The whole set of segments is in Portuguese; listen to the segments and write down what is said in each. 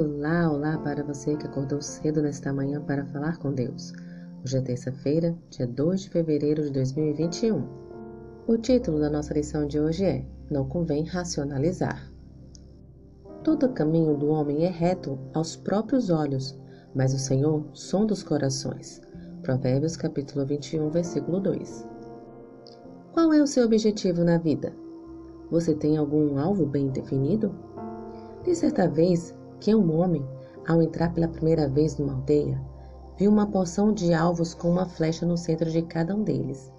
Olá, olá para você que acordou cedo nesta manhã para falar com Deus. Hoje é terça-feira, dia 2 de fevereiro de 2021. O título da nossa lição de hoje é Não convém racionalizar. Todo caminho do homem é reto aos próprios olhos, mas o Senhor sonda os corações. Provérbios capítulo 21, versículo 2. Qual é o seu objetivo na vida? Você tem algum alvo bem definido? De certa vez que um homem, ao entrar pela primeira vez numa aldeia, viu uma porção de alvos com uma flecha no centro de cada um deles.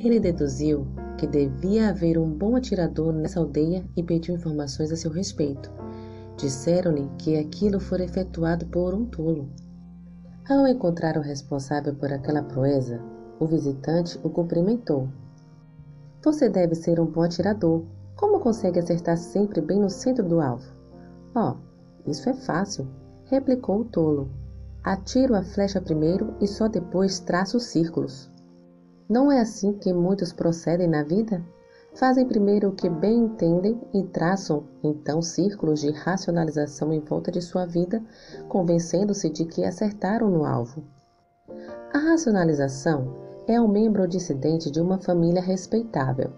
Ele deduziu que devia haver um bom atirador nessa aldeia e pediu informações a seu respeito. Disseram-lhe que aquilo fora efetuado por um tolo. Ao encontrar o responsável por aquela proeza, o visitante o cumprimentou. Você deve ser um bom atirador, como consegue acertar sempre bem no centro do alvo? Oh, isso é fácil, replicou o tolo. Atiro a flecha primeiro e só depois traço círculos. Não é assim que muitos procedem na vida? Fazem primeiro o que bem entendem e traçam então círculos de racionalização em volta de sua vida, convencendo-se de que acertaram no alvo. A racionalização é um membro dissidente de uma família respeitável.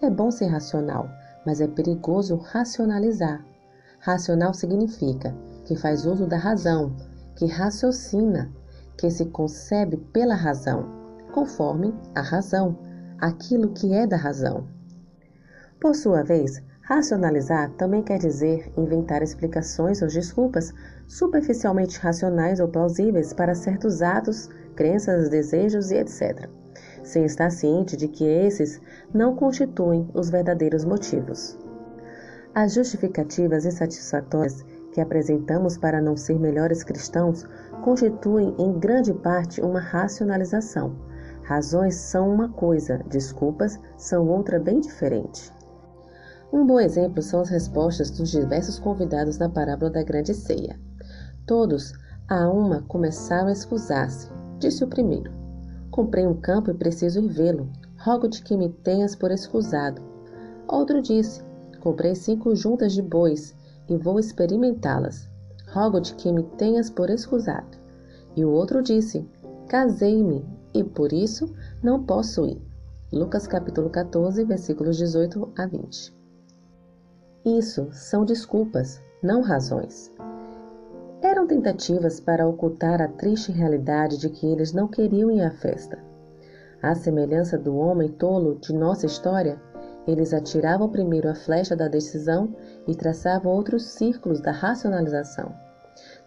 É bom ser racional, mas é perigoso racionalizar. Racional significa que faz uso da razão, que raciocina, que se concebe pela razão, conforme a razão, aquilo que é da razão. Por sua vez, racionalizar também quer dizer inventar explicações ou desculpas superficialmente racionais ou plausíveis para certos atos, crenças, desejos e etc sem estar ciente de que esses não constituem os verdadeiros motivos. As justificativas insatisfatórias que apresentamos para não ser melhores cristãos constituem em grande parte uma racionalização. Razões são uma coisa, desculpas são outra bem diferente. Um bom exemplo são as respostas dos diversos convidados na parábola da grande ceia. Todos, a uma, começaram a excusar-se. Disse o primeiro: Comprei um campo e preciso ir vê-lo. Rogo-te que me tenhas por escusado. Outro disse: Comprei cinco juntas de bois e vou experimentá-las. Rogo-te que me tenhas por escusado. E o outro disse: Casei-me e por isso não posso ir. Lucas capítulo 14, versículos 18 a 20. Isso são desculpas, não razões eram tentativas para ocultar a triste realidade de que eles não queriam ir à festa. À semelhança do homem tolo de nossa história, eles atiravam primeiro a flecha da decisão e traçavam outros círculos da racionalização.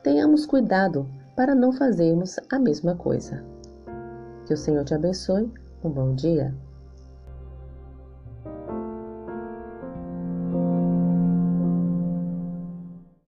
Tenhamos cuidado para não fazermos a mesma coisa. Que o Senhor te abençoe. Um bom dia.